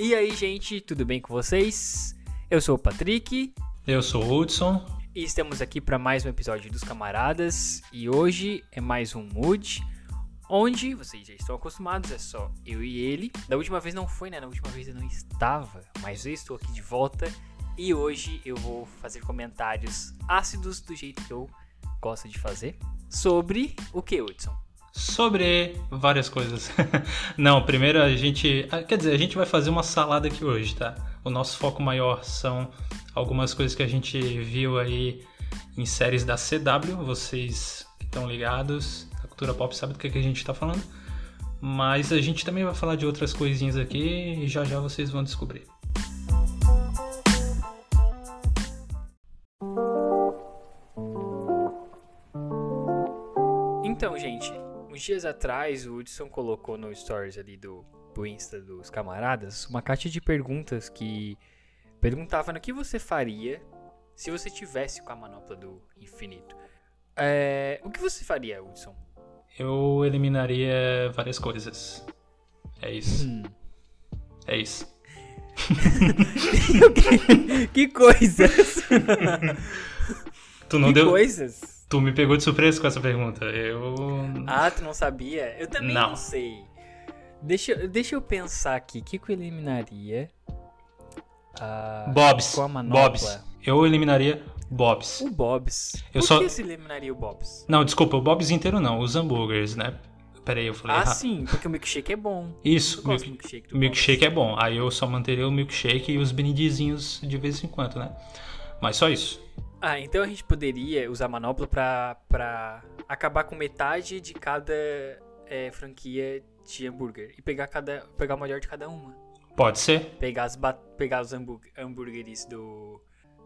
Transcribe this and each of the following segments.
E aí, gente, tudo bem com vocês? Eu sou o Patrick. Eu sou o Hudson. E estamos aqui para mais um episódio dos Camaradas. E hoje é mais um Mood, onde vocês já estão acostumados, é só eu e ele. Da última vez não foi, né? Na última vez eu não estava, mas eu estou aqui de volta. E hoje eu vou fazer comentários ácidos do jeito que eu gosto de fazer. Sobre o que, Hudson? Sobre várias coisas. Não, primeiro a gente. Ah, quer dizer, a gente vai fazer uma salada aqui hoje, tá? O nosso foco maior são algumas coisas que a gente viu aí em séries da CW. Vocês que estão ligados, a cultura pop sabe do que, que a gente tá falando. Mas a gente também vai falar de outras coisinhas aqui e já já vocês vão descobrir. Então, gente, uns dias atrás o Hudson colocou no stories ali do, do Insta dos camaradas uma caixa de perguntas que perguntava no que você faria se você tivesse com a manopla do infinito. É, o que você faria, Hudson? Eu eliminaria várias coisas. É isso. Hum. É isso. que, que coisas? Tu não que deu. coisas? Tu me pegou de surpresa com essa pergunta. Eu. Ah, tu não sabia? Eu também não, Não. sei. Deixa, eu- deixa eu pensar aqui. O que, que eu eliminaria? Ah, Bobs. com a manopla? Bobs. Eu eliminaria Bobs. O Bobs. Eu Por só- que você eliminaria o Bobs? Não, desculpa, o Bobs inteiro não, os hambúrgueres, né? Peraí, eu falei Ah, errado. sim, porque o milkshake é bom. Isso, do milk- milkshake milkshake é bom. Aí eu só manteria o milkshake e os brindezinhos de vez em quando, né? Mas só isso. Ah, então a gente poderia usar manopla pra, pra acabar com metade de cada é, franquia de hambúrguer. E pegar, cada, pegar o melhor de cada uma. Pode ser? Pegar, as pegar os hambú- hambúrgueres do,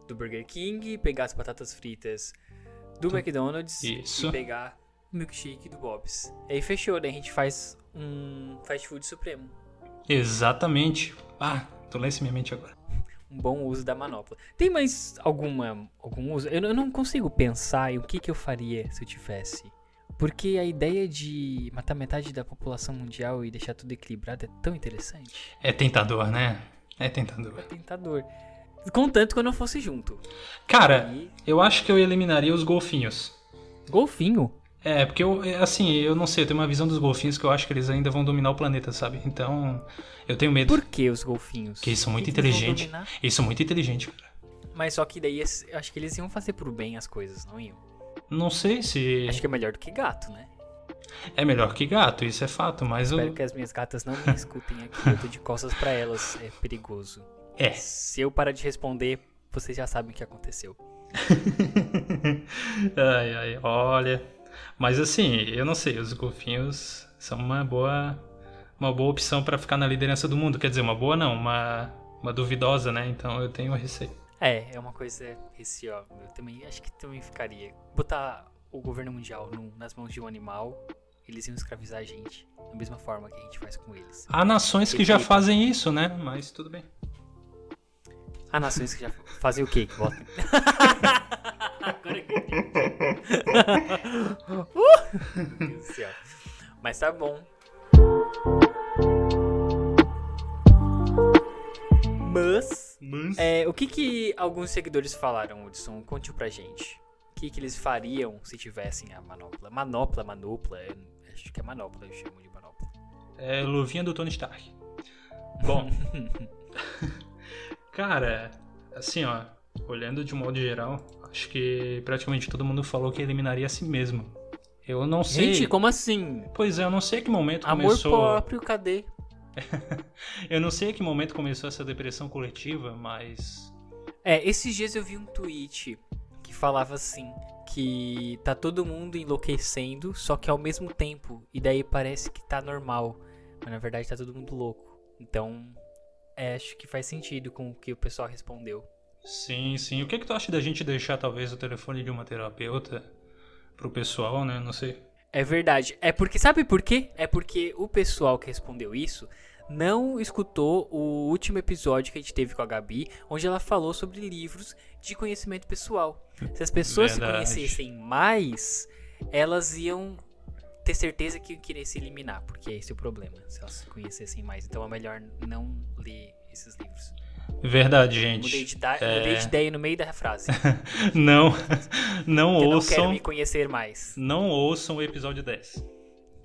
do Burger King, pegar as batatas fritas do Do- McDonald's Isso. e pegar o milkshake do Bob's. Aí fechou, daí a gente faz um fast food supremo. Exatamente. Ah, tô lá em minha mente agora. Um bom uso da manopla. Tem mais alguma algum uso? Eu, não- eu não consigo pensar em o que, que eu faria se eu tivesse. Porque a ideia de matar metade da população mundial e deixar tudo equilibrado é tão interessante. É tentador, né? É tentador. É tentador. Contanto que eu não fosse junto. Cara, E eu acho que eu eliminaria os golfinhos. golfinho? É, porque eu, é, assim, eu não sei, eu tenho uma visão dos golfinhos que eu acho que eles ainda vão dominar o planeta, sabe? Então, eu tenho medo. Por que os golfinhos? Porque eles são muito Que eles inteligentes. Eles são muito inteligentes, cara. Mas só que daí eu acho que eles iam fazer por bem as coisas, não iam? Não sei se Acho que é melhor do que gato, né? é melhor que gato, isso é fato, mas Espero eu... que as minhas gatas não me escutem aqui. Eu tô de costas pra elas, é perigoso. É. Se eu parar de responder, vocês já sabem o que aconteceu. ai, ai, olha. Mas assim, eu não sei, os golfinhos são uma boa uma boa opção pra ficar na liderança do mundo. Quer dizer, uma boa não, uma, uma duvidosa, né? Então eu tenho receio. É, é uma coisa receosa. Eu também acho que também ficaria. Botar o governo mundial no- nas mãos de um animal, eles iam escravizar a gente. Da mesma forma que a gente faz com eles. Há nações que já fazem isso, né? Mas tudo bem. Há nações que já fazem o quê? Que botam. Agora que eu entendi. uh! Meu Deus do céu. Mas tá bom. Mas. Mas... É, o que que alguns seguidores falaram, Hudson? Conte pra gente. O que que eles fariam se tivessem a manopla? Manopla, manopla. eu acho que é manopla, eu chamo de manopla. É luvinha do Tony Stark. Bom, cara, assim, ó, olhando de um modo geral, acho que praticamente todo mundo falou que eliminaria a si mesmo. Eu não sei. Gente, como assim? Pois é, eu não sei que momento Amor começou. próprio, cadê? Eu não sei que momento começou essa depressão coletiva, mas É, esses dias eu vi um tweet que falava assim, que tá todo mundo enlouquecendo, só que ao mesmo tempo, e daí parece que tá normal, mas na verdade tá todo mundo louco. Então, é, acho que faz sentido com o que o pessoal respondeu. Sim, sim. O que que tu acha da gente deixar talvez o telefone de uma terapeuta pro pessoal, né? Não sei. É verdade. É porque, sabe por quê? É porque o pessoal que respondeu isso não escutou o último episódio que a gente teve com a Gabi, onde ela falou sobre livros de conhecimento pessoal. Se as pessoas Verdade. se conhecessem mais, elas iam ter certeza que querer se eliminar, porque esse é o problema, se elas se conhecessem mais. Então é melhor não ler esses livros. Verdade, gente. Mudei de, da- É. mudei de ideia no meio da frase. Não, não Eu não quero ouçam, me conhecer mais. não ouçam o episódio 10.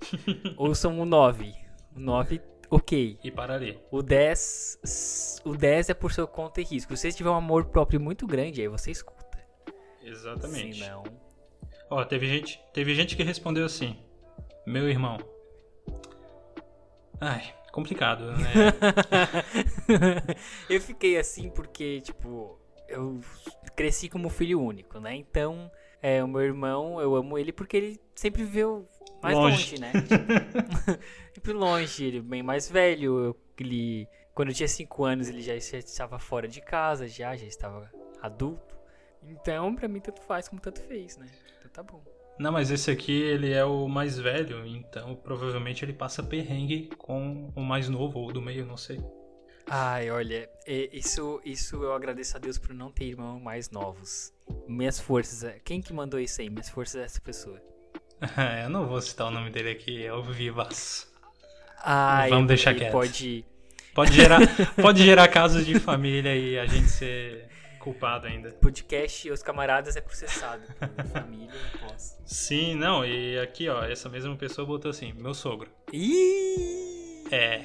Ouçam o 9. O 9, ok. E para ali. O 10. s- O 10 é por seu conta e risco. Se você tiver um amor próprio muito grande, aí você escuta. Exatamente. Se não. Ó, teve gente, teve gente que respondeu assim: Meu irmão. Ai, complicado, né? eu fiquei assim porque, tipo, eu cresci como filho único, né? Então, é, o meu irmão, eu amo ele porque ele sempre viveu mais Longe. longe, né? sempre longe, ele bem mais velho. eu- ele, quando eu tinha 5 anos, ele já já estava fora de casa, já, já estava adulto. Então, pra mim, tanto faz como tanto fez, né? Então tá bom. Não, mas esse aqui ele é o mais velho, então provavelmente ele passa perrengue com o mais novo ou do meio, não sei. Ai, olha, é, isso, isso eu agradeço a Deus por não ter irmãos mais novos. Minhas forças, é- quem que mandou isso aí? Minhas forças é essa pessoa. Eu não vou citar o nome dele aqui, é o Vivaço. Ai, Vamos deixar quieto. Pode. Pode gerar, pode gerar casos de família e a gente ser culpado ainda. Podcast Os Camaradas é processado família, não posso. Sim, não, e aqui ó, essa mesma pessoa botou assim, meu sogro. Ih! É,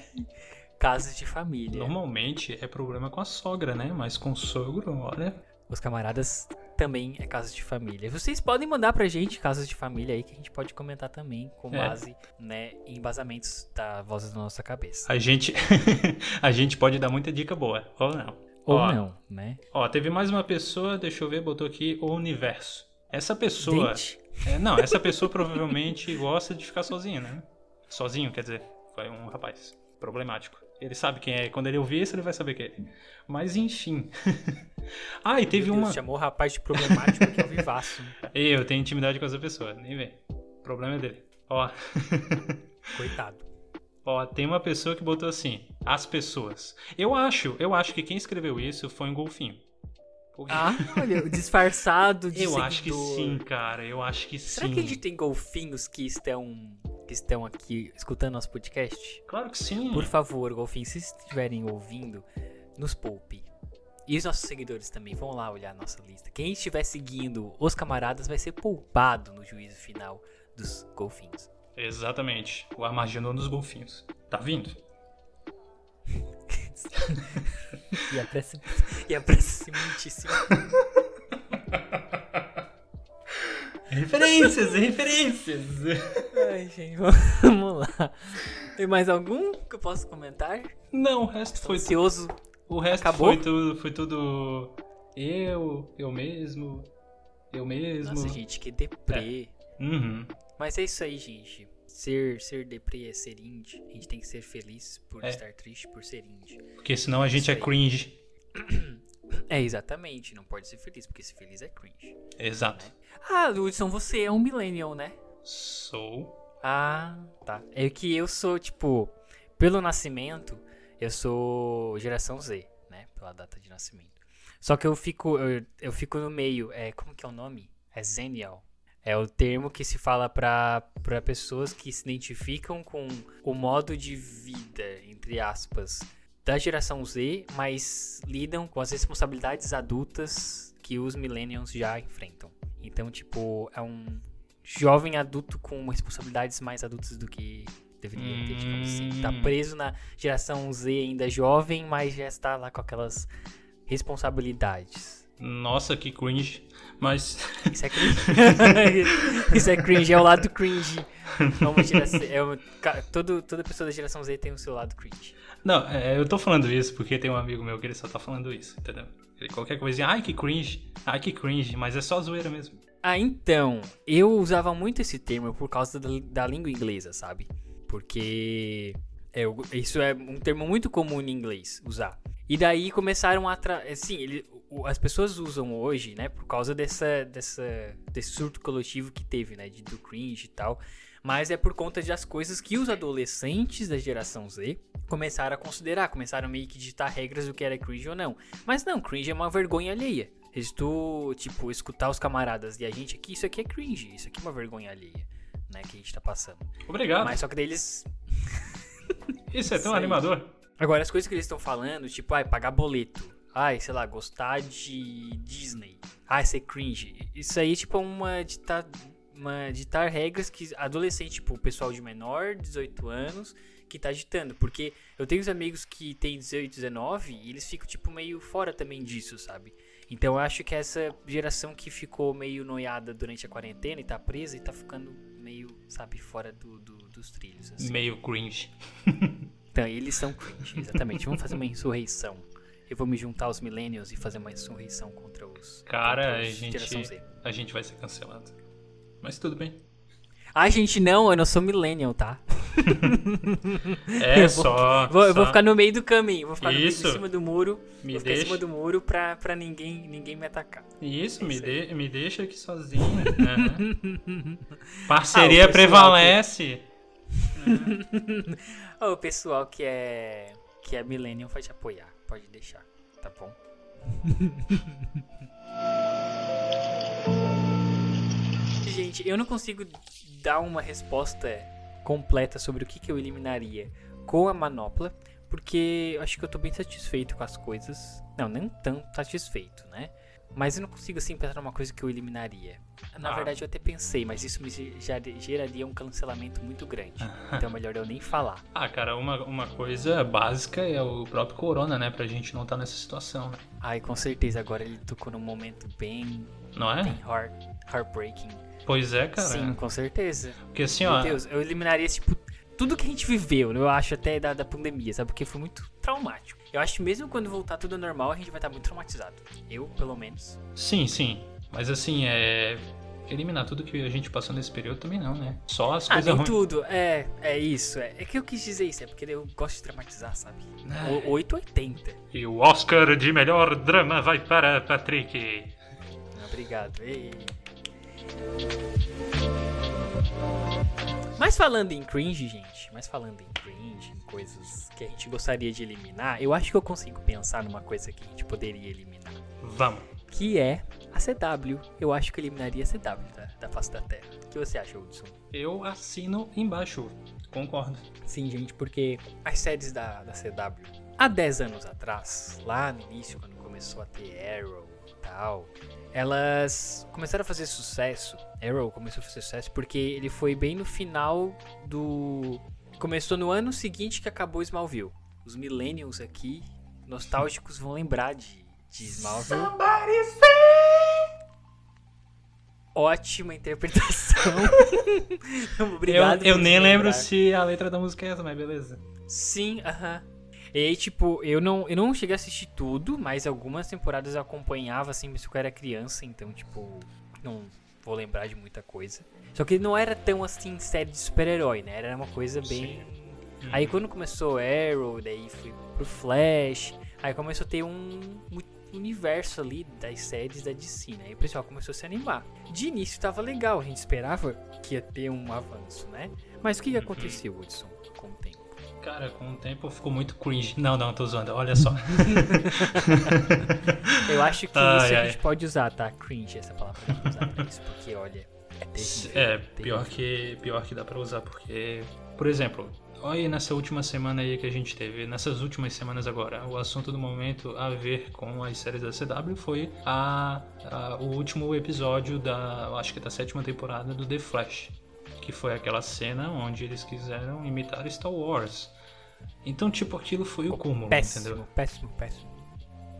Casos de família. normalmente é problema com a sogra, né? Mas com o sogro, olha. Os Camaradas também é casos de família. Vocês podem mandar pra gente casos de família aí que a gente pode comentar também com É. base, né, em embasamentos da voz da nossa cabeça. A gente, a gente pode dar muita dica boa, ou não. Ou Ó, não, né? Ó, teve mais uma pessoa, deixa eu ver, botou aqui o universo. Essa pessoa. É, não, essa pessoa provavelmente gosta de ficar sozinha, né? Sozinho, quer dizer, foi um rapaz problemático. Ele sabe quem é, quando ele ouvir isso, ele vai saber quem é. Mas enfim. ah, e teve Deus, uma. chamou o rapaz de problemático que é o vivaço. né? Eu tenho intimidade com essa pessoa, nem vem. O problema é dele. Ó, Coitado. Ó, tem uma pessoa que botou assim: as pessoas. Eu acho, eu acho que quem escreveu isso foi um golfinho. Ah, olha, o disfarçado de eu acho que seguidor. sim, cara. Eu acho que Será sim. que a gente tem golfinhos que estão que estão aqui escutando nosso podcast? Claro que sim. Por favor, golfinhos, se estiverem ouvindo, nos poupe. E os nossos seguidores também, vão lá olhar a nossa lista. Quem estiver seguindo os camaradas vai ser poupado no juízo final dos golfinhos. Exatamente. O Armagedon dos golfinhos. Tá vindo? E a pressa, e a pressa muitíssimo. Referências, referências. Ai, gente, vamos lá. Tem mais algum que eu posso comentar? Não, o resto Tô foi ansioso. O resto Acabou? foi tudo, foi tudo eu, eu mesmo, eu mesmo. Nossa, gente, que deprê. Uhum. Mas é isso aí, gente. Ser, ser deprê é ser indie. A gente tem que ser feliz por É. estar triste por ser indie. Porque senão a gente é cringe. É, exatamente. Não pode ser feliz, porque ser feliz é cringe. Exato. Ah, Hudson, você é um millennial, né? Sou. Ah, tá. É que eu sou, tipo, pelo nascimento, eu sou geração Z, né? Pela data de nascimento. Só que eu fico, eu, eu fico no meio. É, como que é o nome? É Zenial. É o termo que se fala pra pessoas que se identificam com o modo de vida, entre aspas, da geração Z, mas lidam com as responsabilidades adultas que os millennials já enfrentam. Então, tipo, é um jovem adulto com responsabilidades mais adultas do que deveria ter, digamos assim. Tá Hum. preso na geração Z ainda jovem, mas já está lá com aquelas responsabilidades. Nossa, que cringe. Mas Isso é cringe. Isso é cringe, é o lado cringe. Uma geração, é ca- todo, toda pessoa da geração Z tem o seu lado cringe. não, é, eu tô falando isso porque tem um amigo meu que ele só tá falando isso, entendeu? Ele, qualquer coisinha, ai que cringe, ai que cringe, mas é só zoeira mesmo. Ah, então, eu usava muito esse termo por causa da, da língua inglesa, sabe? Porque é, isso é um termo muito comum em inglês usar. E daí começaram a. Tra... Assim, ele, o- as pessoas usam hoje, né? Por causa dessa, dessa, desse surto coletivo que teve, né? De, do cringe e tal. Mas é por conta das coisas que os adolescentes da geração Z começaram a considerar. Começaram meio que digitar regras do que era cringe ou não. Mas não, cringe é uma vergonha alheia. Se tu, tipo, escutar os camaradas e a gente aqui, isso aqui é cringe. Isso aqui é uma vergonha alheia, né? Que a gente tá passando. Obrigado. Mas só que daí eles Isso é tão aí. animador. Agora, as coisas que eles estão falando, tipo, ai, pagar boleto. Ai, sei lá, gostar de Disney. Ai, ser cringe. Isso aí, tipo, é uma ditar, uma ditar regras que adolescente, tipo, o pessoal de menor, 18 anos, que tá ditando. Porque eu tenho uns amigos que têm 18, 19 e eles ficam, tipo, meio fora também disso, sabe? Então eu acho que essa geração que ficou meio noiada durante a quarentena e tá presa e tá ficando meio, sabe, fora do, do, dos trilhos. Assim. Meio cringe. Então, eles são cringe, exatamente. Vamos fazer uma insurreição. Eu vou me juntar aos millennials e fazer uma insurreição contra os. Cara, contra a os geração gente, Z. a gente vai ser cancelado. Mas tudo bem. Ai, gente, não, eu não sou millennial, tá? É Eu vou- só. Vou, eu vou só- ficar no meio do caminho, vou ficar no meio, Isso. em cima do muro. Me vou ficar em cima do muro pra, pra ninguém, ninguém me atacar. Isso, me, Isso de- me deixa aqui sozinho. Aham. Parceria Ah, prevalece. Ô, o pessoal que é, que é millennial vai te apoiar, pode deixar, tá bom? Gente, eu não consigo dar uma resposta completa sobre o que, que eu eliminaria com a manopla, porque eu acho que eu tô bem satisfeito com as coisas. Não, não tão satisfeito, né? Mas eu não consigo assim pensar numa coisa que eu eliminaria. Na Ah. verdade, eu até pensei, mas isso me geraria um cancelamento muito grande. Então é melhor eu nem falar. Ah, cara, uma, uma coisa básica é o próprio Corona, né? Pra gente não estar nessa situação, né? Ai, com certeza, agora ele tocou num momento bem, Não bem é? heart, heartbreaking. Pois é, cara. Sim, com certeza. Porque assim, Meu ó. Deus, eu eliminaria, tipo, tudo que a gente viveu, eu acho, até da, da pandemia, sabe? Porque foi muito traumático. Eu acho que mesmo quando voltar tudo normal, a gente vai estar muito traumatizado. Eu, pelo menos. Sim, sim. Mas assim, é. Eliminar tudo que a gente passou nesse período também não, né? Só as Ah, coisas nem ruins. tudo. É, é isso. É, é que eu quis dizer isso, é porque eu gosto de traumatizar, sabe? É. O 880. E o Oscar de melhor drama vai para Patrick. Obrigado. Ei. Mas falando em cringe, gente, mas falando em cringe, em coisas que a gente gostaria de eliminar, eu acho que eu consigo pensar numa coisa que a gente poderia eliminar. Vamos. Que é a CW. Eu acho que eu eliminaria a CW da, da face da Terra. O que você acha, Hudson? Eu assino embaixo. Concordo. Sim, gente, porque as séries da, da CW, há 10 anos atrás, lá no início, quando começou a ter Arrow e tal, elas começaram a fazer sucesso. Arrow começou a fazer sucesso porque ele foi bem no final do. Começou no ano seguinte que acabou Smallville. Os millennials aqui, nostálgicos, vão lembrar de, de Smallville. Ótima interpretação. Obrigado. eu eu nem lembro se a letra da música é essa, mas beleza. Sim, aham. E aí, tipo, eu não, eu não cheguei a assistir tudo, mas algumas temporadas eu acompanhava, assim, mas eu era criança, então, tipo, não vou lembrar de muita coisa. Só que não era tão, assim, série de super-herói, né? Era uma coisa bem... Aí quando começou Arrow, daí fui pro Flash, aí começou a ter um universo ali das séries da DC, né? E o pessoal começou a se animar. De início tava legal, a gente esperava que ia ter um avanço, né? Mas o que, que aconteceu, Hudson? Cara, com o tempo ficou muito cringe. Não, não, tô zoando. Olha só. Eu acho que Ai, isso a ai. gente pode usar, tá? Cringe, essa palavra pra gente usar pra isso, porque olha, é terrível. É, terrível. pior que, pior que dá pra usar, porque, por exemplo, olha aí nessa última semana aí que a gente teve, nessas últimas semanas agora, o assunto do momento a ver com as séries da CW foi a, a- o último episódio da, acho que da sétima temporada do The Flash, que foi aquela cena onde eles quiseram imitar Star Wars. Então, tipo, aquilo foi o cúmulo, Péssimo, entendeu? péssimo, péssimo.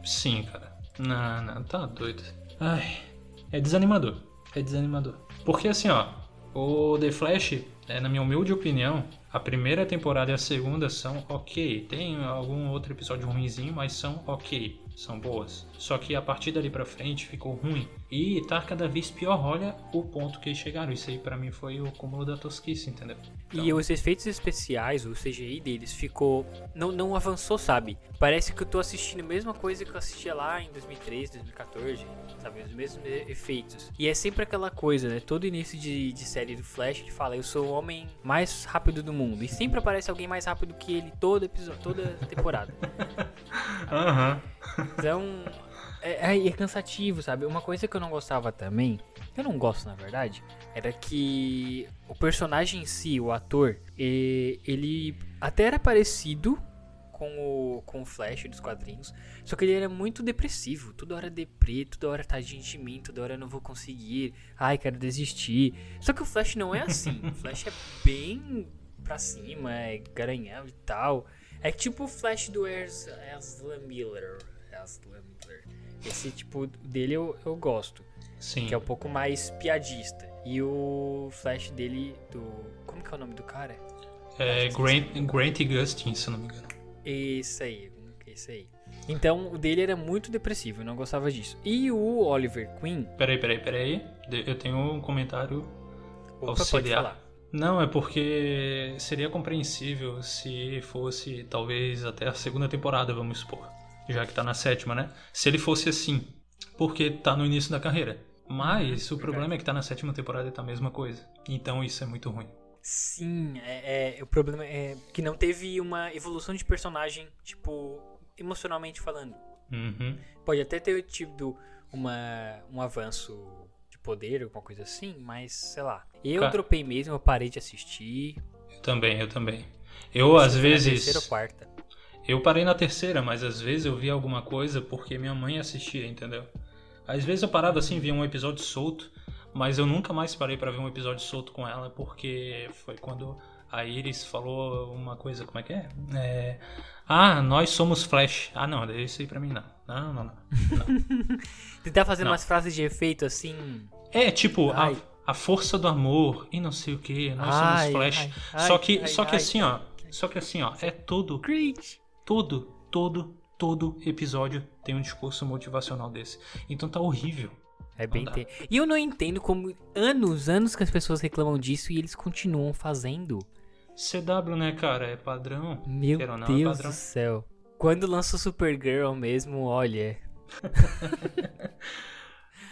Sim, cara. Não, não, tá doido. Ai, é desanimador. É desanimador. Porque assim, ó, o The Flash, é, na minha humilde opinião, a primeira temporada e a segunda são ok. Tem algum outro episódio ruinzinho, mas são ok. São boas. Só que a partir dali pra frente ficou ruim. E tá cada vez pior. Olha o ponto que eles chegaram. Isso aí pra mim foi o cúmulo da tosquice, entendeu? E os efeitos especiais, o CGI deles ficou. Não, não avançou, sabe? Parece que eu tô assistindo a mesma coisa que eu assistia lá em 2013, 2014, sabe? Os mesmos efeitos. E é sempre aquela coisa, né? Todo início de, de série do Flash ele fala: Eu sou o homem mais rápido do mundo. E sempre aparece alguém mais rápido que ele todo episódio, toda temporada. Aham. Então, é, é, é cansativo, sabe? Uma coisa que eu não gostava também, eu não gosto na verdade, era que o personagem em si, o ator, ele até era parecido com o, com o Flash dos quadrinhos. Só que ele era muito depressivo. Toda hora deprê, toda hora tadinho de mim, toda hora eu não vou conseguir. Ai, quero desistir. Só que o Flash não é assim. o Flash é bem pra cima, é garanhão e tal. É tipo o Flash do Ezra Miller. Ezra Miller. Esse tipo dele eu, eu gosto. Sim. Que é um pouco mais piadista. E o Flash dele, do. Como que é o nome do cara? É Grant, Grant Gustin, se eu não me engano. Isso aí, isso aí. Então, o dele era muito depressivo, eu não gostava disso. E o Oliver Queen. Peraí, peraí, peraí. Eu tenho um comentário Opa, auxiliar. Falar. Não, é porque seria compreensível se fosse talvez até a segunda temporada, vamos supor. Já que tá na sétima, né? Se ele fosse assim, porque tá no início da carreira. Mas o problema é que tá na sétima temporada e tá a mesma coisa. Então isso é muito ruim. Sim, é, é, o problema é que não teve uma evolução de personagem, tipo, emocionalmente falando. Uhum. Pode até ter tido uma, um avanço de poder, alguma coisa assim, mas sei lá. Eu Ca- dropei mesmo, eu parei de assistir. Eu também, eu também. Eu às vezes. Terceira ou quarta. Eu parei na terceira, mas às vezes eu via alguma coisa porque minha mãe assistia, entendeu? Às vezes eu parava assim, via um episódio solto, mas eu nunca mais parei pra ver um episódio solto com ela porque foi quando a Iris falou uma coisa, como é que é? É, Ah, nós somos Flash. Ah, não, isso aí pra mim não. Não, não, não. Tentar fazer Não. umas frases de efeito assim. É tipo, a, a força do amor e não sei o que, nós Ai, somos Flash. ai, só ai, que, ai, só que assim, ó. Só que assim, ó, é tudo Great! Todo, todo, todo episódio tem um discurso motivacional desse. Então tá horrível. É bem te... E eu não entendo como anos, anos que as pessoas reclamam disso e eles continuam fazendo. CW, né, cara? É padrão. Meu não, é Deus padrão. do céu. Quando lançou Supergirl mesmo, olha.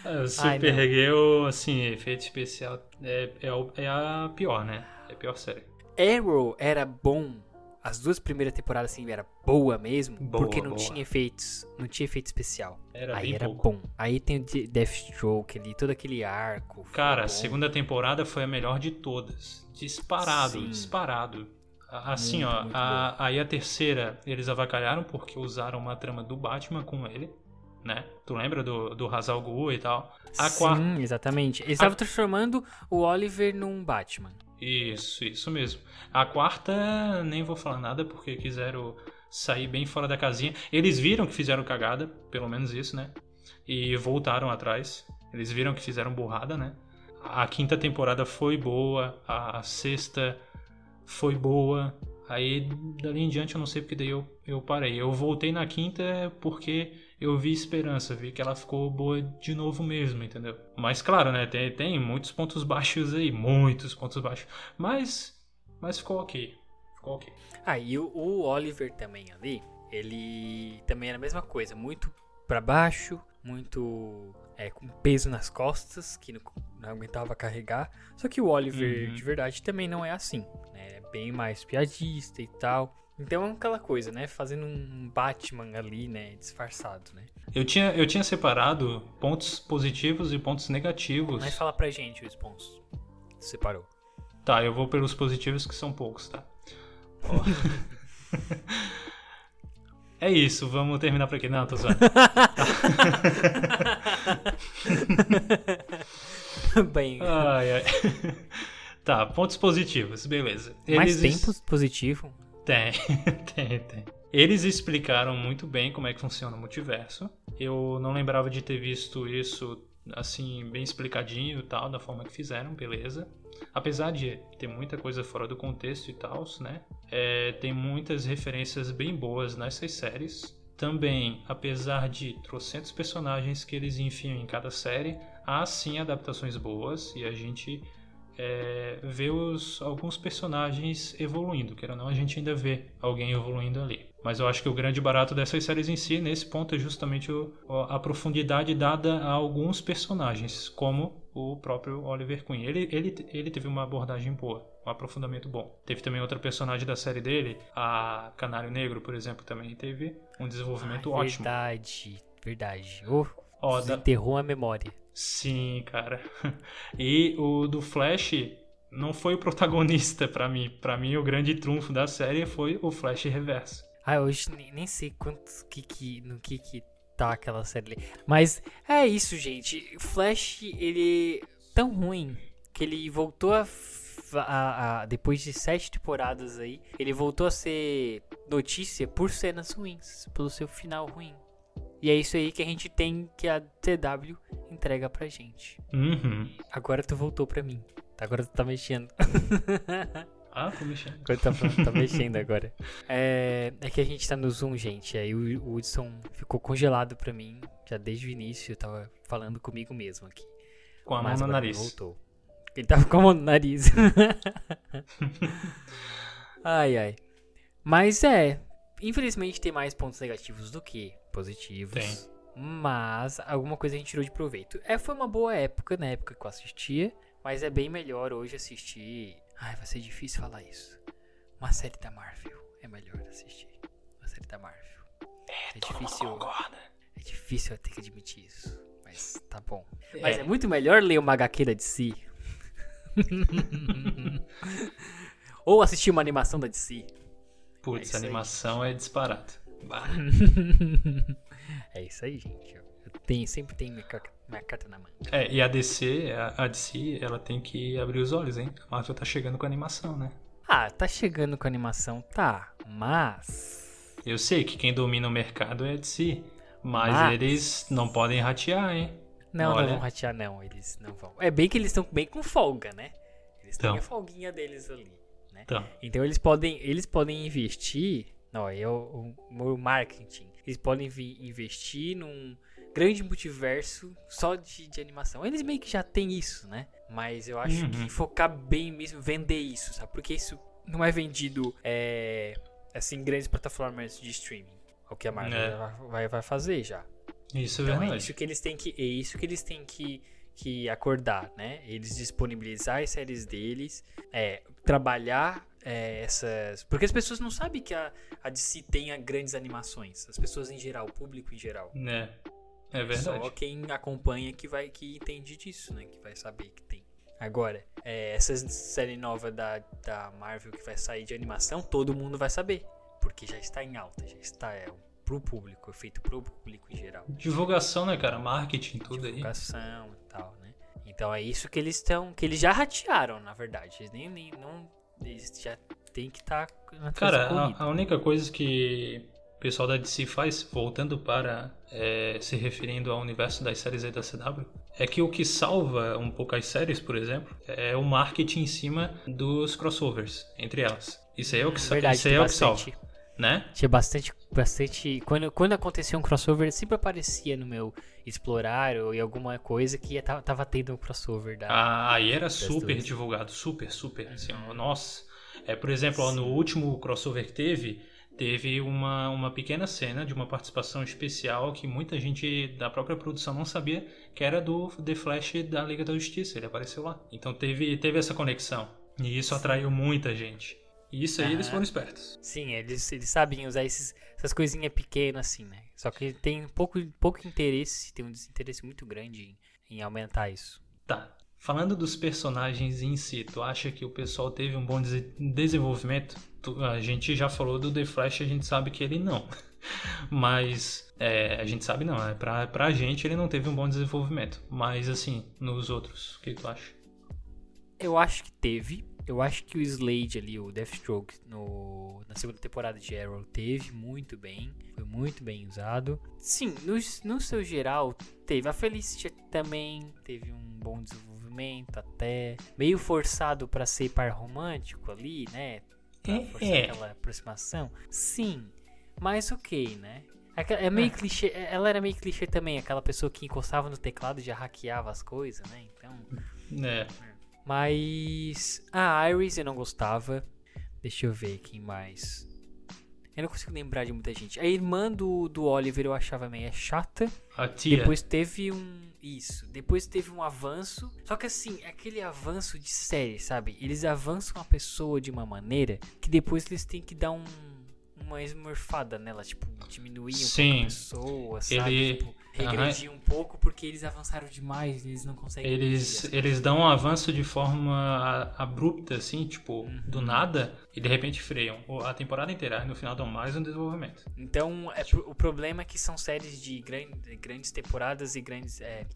É, Supergirl, assim, efeito especial é, é, o- é a pior, né? É a pior série. Arrow era bom. As duas primeiras temporadas assim era boa mesmo, Boa, porque não boa. tinha efeitos, não tinha efeito especial. Era Aí era pouco. bom. Aí tem o De- Deathstroke ali, todo aquele arco. Cara, a segunda temporada foi a melhor de todas. Disparado, Sim. disparado. A- Assim, Muito, ó, muito a- aí a terceira eles avacalharam porque usaram uma trama do Batman com ele, né? Tu lembra do, do Hazal Ghul e tal? A Sim, quarta. exatamente. Eles estavam transformando o Oliver num Batman. Isso, isso mesmo. A quarta, nem vou falar nada porque quiseram sair bem fora da casinha. Eles viram que fizeram cagada, pelo menos isso, né? E voltaram atrás. Eles viram que fizeram burrada, né? A quinta temporada foi boa, a sexta foi boa. Aí dali em diante eu não sei porque daí eu, eu parei. Eu voltei na quinta porque eu vi esperança, vi que ela ficou boa de novo mesmo, entendeu? Mas claro, né? Tem, tem muitos pontos baixos aí, muitos pontos baixos. Mas, mas ficou ok. Ficou ok. Ah, e o, o Oliver também ali, ele também era a mesma coisa, muito pra baixo, muito é, com peso nas costas, que não, não aguentava carregar. Só que o Oliver Uhum. de verdade também não é assim, né? É bem mais piadista e tal. Então é aquela coisa, né? Fazendo um Batman ali, né? Disfarçado, né? Eu tinha, eu tinha separado pontos positivos e pontos negativos. Mas fala pra gente os pontos. Separou. Tá, eu vou pelos positivos que são poucos, tá? Ó. é isso, vamos terminar por aqui. Não, tô zoando. Bem, Ai, ai. Tá, pontos positivos, beleza. mais Eles- tempo positivo. Tem, tem, tem. Eles explicaram muito bem como é que funciona o multiverso. Eu não lembrava de ter visto isso assim, bem explicadinho e tal, da forma que fizeram, beleza. Apesar de ter muita coisa fora do contexto e tal, né? É, tem muitas referências bem boas nessas séries. Também, apesar de trocentos personagens que eles enfiam em cada série, há sim adaptações boas e a gente é, vê os, alguns personagens evoluindo. Quer ou não, a gente ainda vê alguém evoluindo ali. Mas eu acho que o grande barato dessas séries em si, nesse ponto, é justamente o- a profundidade dada a alguns personagens, como o próprio Oliver Queen. Ele, ele, ele teve uma abordagem boa, um aprofundamento bom. Teve também outra personagem da série dele, a Canário Negro, por exemplo, também teve um desenvolvimento Ai, ótimo. Verdade, verdade. Oh, Ó, da- desenterrou a memória. Sim, cara. E o do Flash não foi o protagonista pra mim. Pra mim, o grande trunfo da série foi o Flash Reverso. Ah, hoje nem, nem sei quanto que, que, no que que tá aquela série ali. Mas é isso, gente. Flash, ele é tão ruim que ele voltou a, a, a, depois de sete temporadas aí, ele voltou a ser notícia por cenas ruins, pelo seu final ruim. E é isso aí que a gente tem que a TW entrega pra gente. Uhum. Agora tu voltou pra mim. Agora tu tá mexendo. Ah, tô mexendo. Agora tá, tá mexendo agora. É, é que a gente tá no Zoom, gente. Aí o, o Hudson ficou congelado pra mim. Já desde o início, eu tava falando comigo mesmo aqui. Com a mão no nariz. Voltou. Ele tava com a mão no nariz. ai, ai. Mas é. Infelizmente tem mais pontos negativos do que positivos. Tem. Mas alguma coisa a gente tirou de proveito. É, foi uma boa época, na época que eu assistia. Mas é bem melhor hoje assistir. Ai, vai ser difícil falar isso. Uma série da Marvel. É melhor assistir. Uma série da Marvel. É, difícil. Concorda. É difícil eu ter que admitir isso. Mas tá bom. Mas é muito melhor ler uma HQ da DC. Ou assistir uma animação da DC. É Putz, isso a aí. animação é disparado. É isso aí, gente. Eu tenho, sempre tenho minha, minha carta na mão. É, e a DC, a, a DC, ela tem que abrir os olhos, hein? A Marvel tá chegando com a animação, né? Ah, tá chegando com animação, tá. Mas. Eu sei que quem domina o mercado é a DC, mas Mas- eles não podem ratear, hein? Não, Olha. não vão ratear, não. Eles não vão. É bem que eles estão bem com folga, né? Eles têm Então. a folguinha deles ali, né? Então, Então eles podem, eles podem investir. Não, é o, o, o marketing. Eles podem vi- investir num grande multiverso só de, de animação. Eles meio que já têm isso, né? Mas eu acho Uhum. que focar bem mesmo, vender isso, sabe? Porque isso não é vendido é, assim em grandes plataformas de streaming. É o que a Marvel É. vai, vai fazer já. isso é Então é verdade. isso que eles têm que, é isso que eles têm que, que acordar, né? Eles disponibilizar as séries deles, é, trabalhar é, essas, porque as pessoas não sabem que a, a DC tenha grandes animações. As pessoas em geral, o público em geral. É, é Só verdade. quem acompanha que vai que entende disso, né? Que vai saber que tem. Agora, é, essa série nova da, da Marvel que vai sair de animação, todo mundo vai saber. Porque já está em alta, já está é, pro público, é feito pro público em geral. Divulgação, né, cara? Marketing, tudo aí. divulgação e tal, né? Então é isso que eles estão. Que eles já ratearam, na verdade. Eles nem, nem não. Eles já tem que estar na Cara, a, a única coisa que o pessoal da DC faz, voltando para é, se referindo ao universo das séries aí da CW, é que o que salva um pouco as séries, por exemplo, é o marketing em cima dos crossovers entre elas. Isso aí é o que, Verdade, isso é o que salva, né? Tinha bastante. Bastante quando, quando acontecia um crossover, sempre aparecia no meu explorar ou em alguma coisa que ia- tava, tava tendo um crossover da. Ah, aí era super duas. divulgado, super, super. Assim, ó, nossa. É, por exemplo, ó, no último crossover que teve, teve uma, uma pequena cena de uma participação especial que muita gente da própria produção não sabia que era do The Flash da Liga da Justiça. Ele apareceu lá. Então teve, teve essa conexão. E isso atraiu muita gente. E isso aí eles Aham. foram espertos. Sim, eles, eles sabem usar esses, essas coisinhas pequenas assim, né? Só que tem pouco, pouco interesse, tem um desinteresse muito grande em, em aumentar isso. Tá. Falando dos personagens em si, tu acha que o pessoal teve um bom dese- desenvolvimento? Tu- a gente já falou do The Flash, a gente sabe que ele não. Mas é, a gente sabe não, é pra, pra gente ele não teve um bom desenvolvimento. Mas assim, nos outros, o que tu acha? Eu acho que teve. Eu acho que o Slade ali, o Deathstroke, no, na segunda temporada de Arrow, teve muito bem. Foi muito bem usado. Sim, no, no seu geral, teve. A Felicity também teve um bom desenvolvimento, até. Meio forçado pra ser par romântico ali, né? Pra É, forçar é. aquela aproximação. Sim, mas ok, né? É meio clichê, ela era meio clichê também, aquela pessoa que encostava no teclado e já hackeava as coisas, né? Então, É, mas a Iris eu não gostava. Deixa eu ver quem mais. Eu não consigo lembrar de muita gente. A irmã do, do Oliver eu achava meio chata. a tia. Depois teve um. Isso. Depois teve um avanço. Só que assim, aquele avanço de série, sabe? Eles avançam a pessoa de uma maneira que depois eles têm que dar um. Uma esmorfada nela, tipo, diminuir um Sim. pouco a pessoa, sabe? Ele- Tipo, regredir um pouco porque eles avançaram demais, eles não conseguem. Eles, eles dão um avanço de forma abrupta, assim, tipo, uhum. do nada, e de repente freiam a temporada inteira, e no final dão mais um desenvolvimento. Então, é, o problema é que são séries de grande, grandes temporadas e grandes. É,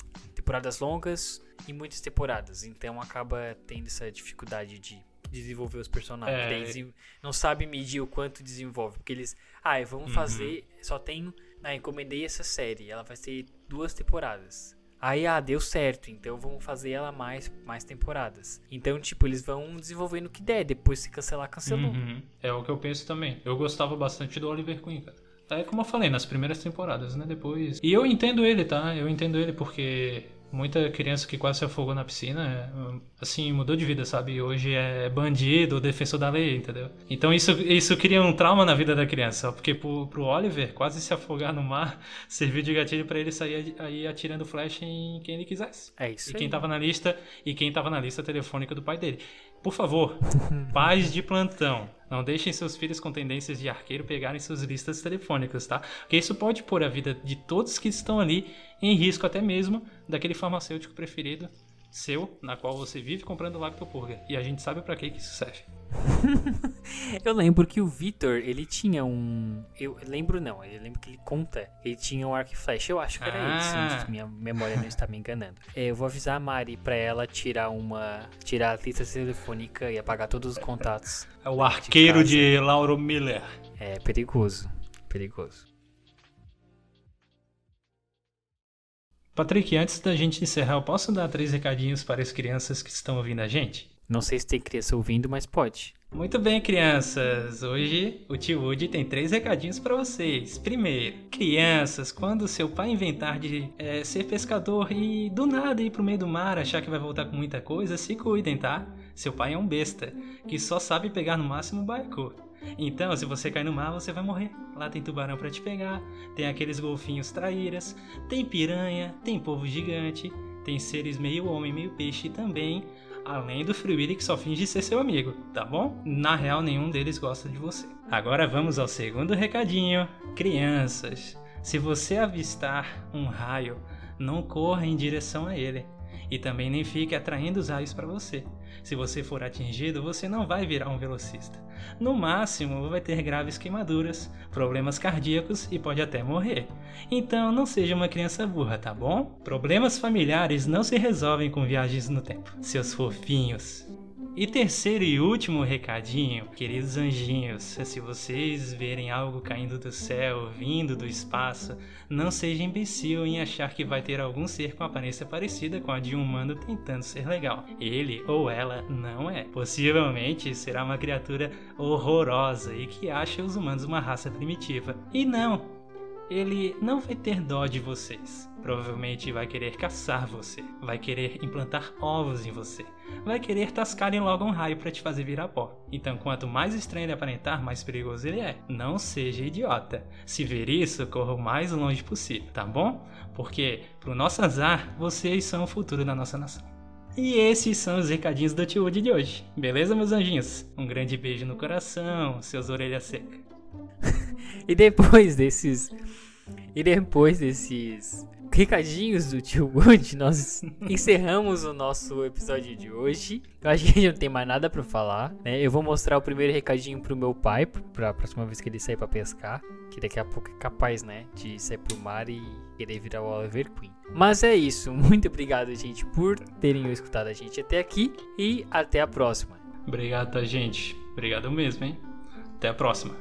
temporadas longas e muitas temporadas. Então acaba tendo essa dificuldade de desenvolver os personagens. É... Não sabe medir o quanto desenvolve. Porque eles. Ah, vamos uhum. fazer. Só tenho. Ah, encomendei essa série. Ela vai ser duas temporadas. Aí, ah, deu certo, então vamos fazer ela mais, mais temporadas. Então, tipo, eles vão desenvolvendo o que der, depois se cancelar, cancelou. Uhum. É o que eu penso também. Eu gostava bastante do Oliver Queen, cara. É como eu falei, nas primeiras temporadas, né? Depois. E eu entendo ele, tá? Eu entendo ele porque muita criança que quase se afogou na piscina, assim, mudou de vida, sabe? Hoje é bandido, defensor da lei, entendeu? Então isso, isso cria um trauma na vida da criança, porque pro, pro Oliver, quase se afogar no mar, serviu de gatilho para ele sair aí atirando flecha em quem ele quisesse. É isso. E quem tava na lista, e quem tava na lista telefônica do pai dele. Por favor, pais de plantão, não deixem seus filhos com tendências de arqueiro pegarem suas listas telefônicas, tá? Porque isso pode pôr a vida de todos que estão ali em risco, até mesmo daquele farmacêutico preferido seu, na qual você vive comprando Lactopurga. E a gente sabe para que isso serve. eu lembro que o Victor, ele tinha um. Eu lembro não, eu lembro que ele conta. Ele tinha um arco e flash. Eu acho que era ah. se minha memória não está me enganando. É, eu vou avisar a Mari pra ela tirar uma. tirar a lista telefônica e apagar todos os contatos. É o arqueiro de, de Lauro Miller. É perigoso. Perigoso. Patrick, antes da gente encerrar, eu posso dar três recadinhos para as crianças que estão ouvindo a gente? Não sei se tem criança ouvindo, mas pode. Muito bem, crianças. Hoje o tio Woody tem três recadinhos para vocês. Primeiro, crianças, quando seu pai inventar de é, ser pescador e do nada ir pro meio do mar, achar que vai voltar com muita coisa, se cuidem, tá? Seu pai é um besta que só sabe pegar no máximo baiacu. Então, se você cair no mar, você vai morrer. Lá tem tubarão para te pegar, tem aqueles golfinhos traíras, tem piranha, tem povo gigante, tem seres meio homem, meio peixe também, além do Willy que só finge ser seu amigo, tá bom? Na real, nenhum deles gosta de você. Agora vamos ao segundo recadinho. Crianças, se você avistar um raio, não corra em direção a ele. E também nem fique atraindo os raios para você. Se você for atingido, você não vai virar um velocista. No máximo, vai ter graves queimaduras, problemas cardíacos e pode até morrer. Então, não seja uma criança burra, tá bom? Problemas familiares não se resolvem com viagens no tempo. Seus fofinhos, e terceiro e último recadinho, queridos anjinhos, se vocês verem algo caindo do céu, vindo do espaço, não seja imbecil em achar que vai ter algum ser com aparência parecida com a de um humano tentando ser legal. Ele ou ela não é. Possivelmente será uma criatura horrorosa e que acha os humanos uma raça primitiva. E não, ele não vai ter dó de vocês. Provavelmente vai querer caçar você, vai querer implantar ovos em você, vai querer tascar em logo um raio para te fazer virar pó. Então, quanto mais estranho ele aparentar, mais perigoso ele é. Não seja idiota. Se ver isso, corra o mais longe possível, tá bom? Porque, pro nosso azar, vocês são o futuro da nossa nação. E esses são os recadinhos do Tio Woody de hoje. Beleza, meus anjinhos? Um grande beijo no coração, seus orelhas secas. e depois desses. E depois desses recadinhos do tio Wood, nós encerramos o nosso episódio de hoje. Eu acho que a gente não tem mais nada para falar, né? Eu vou mostrar o primeiro recadinho pro meu pai, pra próxima vez que ele sair para pescar, que daqui a pouco é capaz, né, de sair pro mar e querer virar o Oliver Queen. Mas é isso, muito obrigado, gente, por terem escutado a gente até aqui e até a próxima. Obrigado, tá, gente? Obrigado mesmo, hein? Até a próxima.